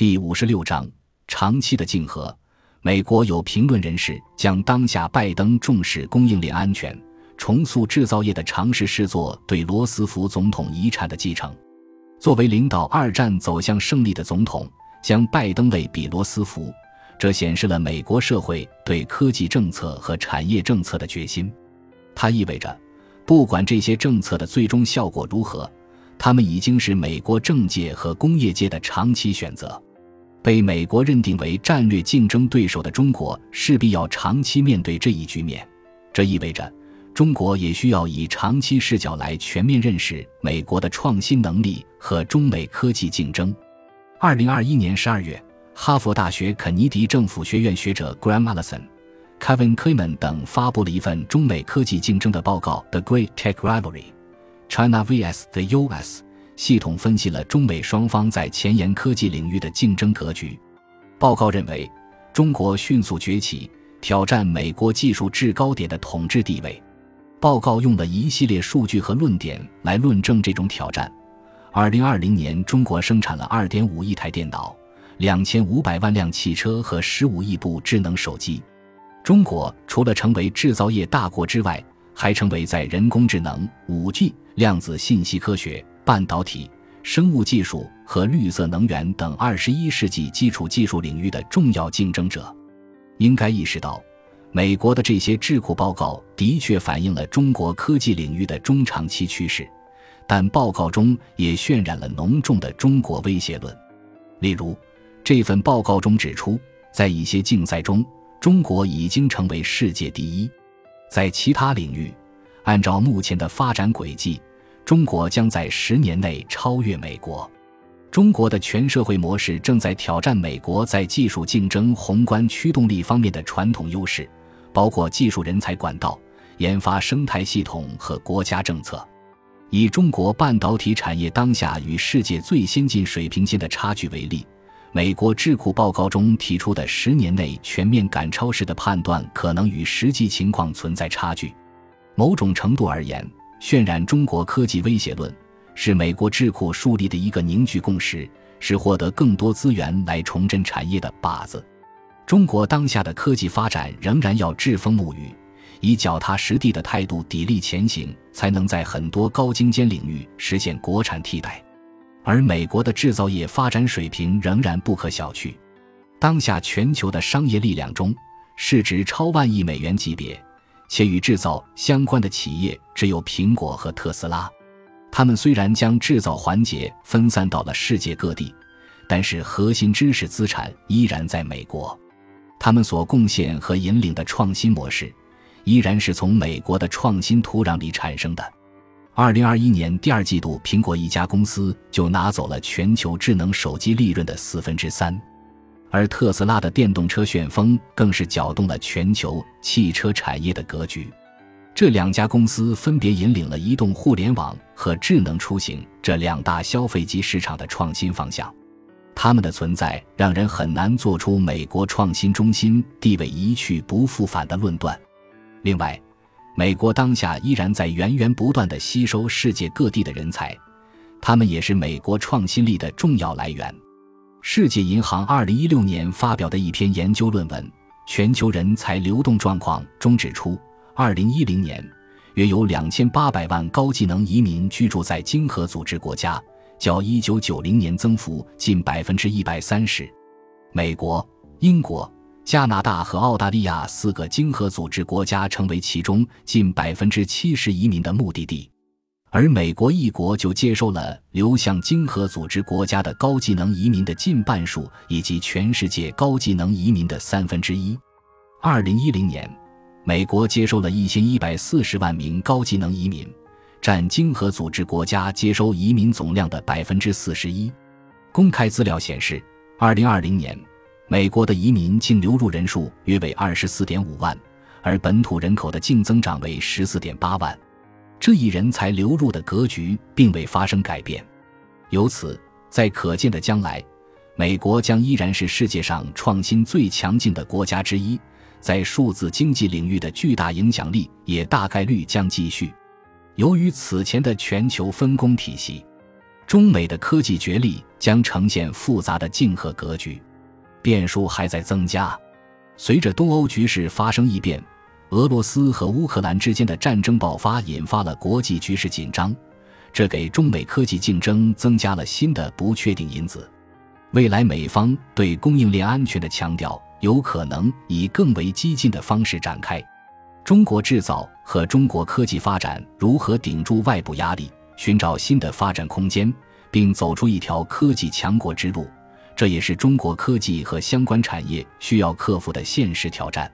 第五十六章：长期的竞合。美国有评论人士将当下拜登重视供应链安全、重塑制造业的尝试视作对罗斯福总统遗产的继承。作为领导二战走向胜利的总统，将拜登类比罗斯福，这显示了美国社会对科技政策和产业政策的决心。它意味着，不管这些政策的最终效果如何，他们已经是美国政界和工业界的长期选择。被美国认定为战略竞争对手的中国，势必要长期面对这一局面。这意味着，中国也需要以长期视角来全面认识美国的创新能力和中美科技竞争。二零二一年十二月，哈佛大学肯尼迪政府学院学者 Graham Allison、Kevin Kleman 等发布了一份中美科技竞争的报告，《The Great Tech Rivalry: China vs the U.S.》。系统分析了中美双方在前沿科技领域的竞争格局。报告认为，中国迅速崛起，挑战美国技术制高点的统治地位。报告用了一系列数据和论点来论证这种挑战。二零二零年，中国生产了二点五亿台电脑、两千五百万辆汽车和十五亿部智能手机。中国除了成为制造业大国之外，还成为在人工智能、五 G、量子信息科学。半导体、生物技术和绿色能源等二十一世纪基础技术领域的重要竞争者，应该意识到，美国的这些智库报告的确反映了中国科技领域的中长期趋势，但报告中也渲染了浓重的中国威胁论。例如，这份报告中指出，在一些竞赛中，中国已经成为世界第一；在其他领域，按照目前的发展轨迹。中国将在十年内超越美国。中国的全社会模式正在挑战美国在技术竞争宏观驱动力方面的传统优势，包括技术人才管道、研发生态系统和国家政策。以中国半导体产业当下与世界最先进水平间的差距为例，美国智库报告中提出的十年内全面赶超式的判断，可能与实际情况存在差距。某种程度而言。渲染中国科技威胁论是美国智库树立的一个凝聚共识，是获得更多资源来重振产业的靶子。中国当下的科技发展仍然要栉风沐雨，以脚踏实地的态度砥砺前行，才能在很多高精尖领域实现国产替代。而美国的制造业发展水平仍然不可小觑。当下全球的商业力量中，市值超万亿美元级别。且与制造相关的企业只有苹果和特斯拉，他们虽然将制造环节分散到了世界各地，但是核心知识资产依然在美国。他们所贡献和引领的创新模式，依然是从美国的创新土壤里产生的。二零二一年第二季度，苹果一家公司就拿走了全球智能手机利润的四分之三。而特斯拉的电动车旋风更是搅动了全球汽车产业的格局。这两家公司分别引领了移动互联网和智能出行这两大消费级市场的创新方向。他们的存在让人很难做出美国创新中心地位一去不复返的论断。另外，美国当下依然在源源不断地吸收世界各地的人才，他们也是美国创新力的重要来源。世界银行二零一六年发表的一篇研究论文《全球人才流动状况》中指出，二零一零年约有两千八百万高技能移民居住在经合组织国家，较一九九零年增幅近百分之一百三十。美国、英国、加拿大和澳大利亚四个经合组织国家成为其中近百分之七十移民的目的地。而美国一国就接收了流向经合组织国家的高技能移民的近半数，以及全世界高技能移民的三分之一。二零一零年，美国接收了一千一百四十万名高技能移民，占经合组织国家接收移民总量的百分之四十一。公开资料显示，二零二零年，美国的移民净流入人数约为二十四点五万，而本土人口的净增长为十四点八万。这一人才流入的格局并未发生改变，由此，在可见的将来，美国将依然是世界上创新最强劲的国家之一，在数字经济领域的巨大影响力也大概率将继续。由于此前的全球分工体系，中美的科技角力将呈现复杂的竞合格局，变数还在增加。随着东欧局势发生异变，俄罗斯和乌克兰之间的战争爆发，引发了国际局势紧张，这给中美科技竞争增加了新的不确定因子。未来美方对供应链安全的强调，有可能以更为激进的方式展开。中国制造和中国科技发展如何顶住外部压力，寻找新的发展空间，并走出一条科技强国之路，这也是中国科技和相关产业需要克服的现实挑战。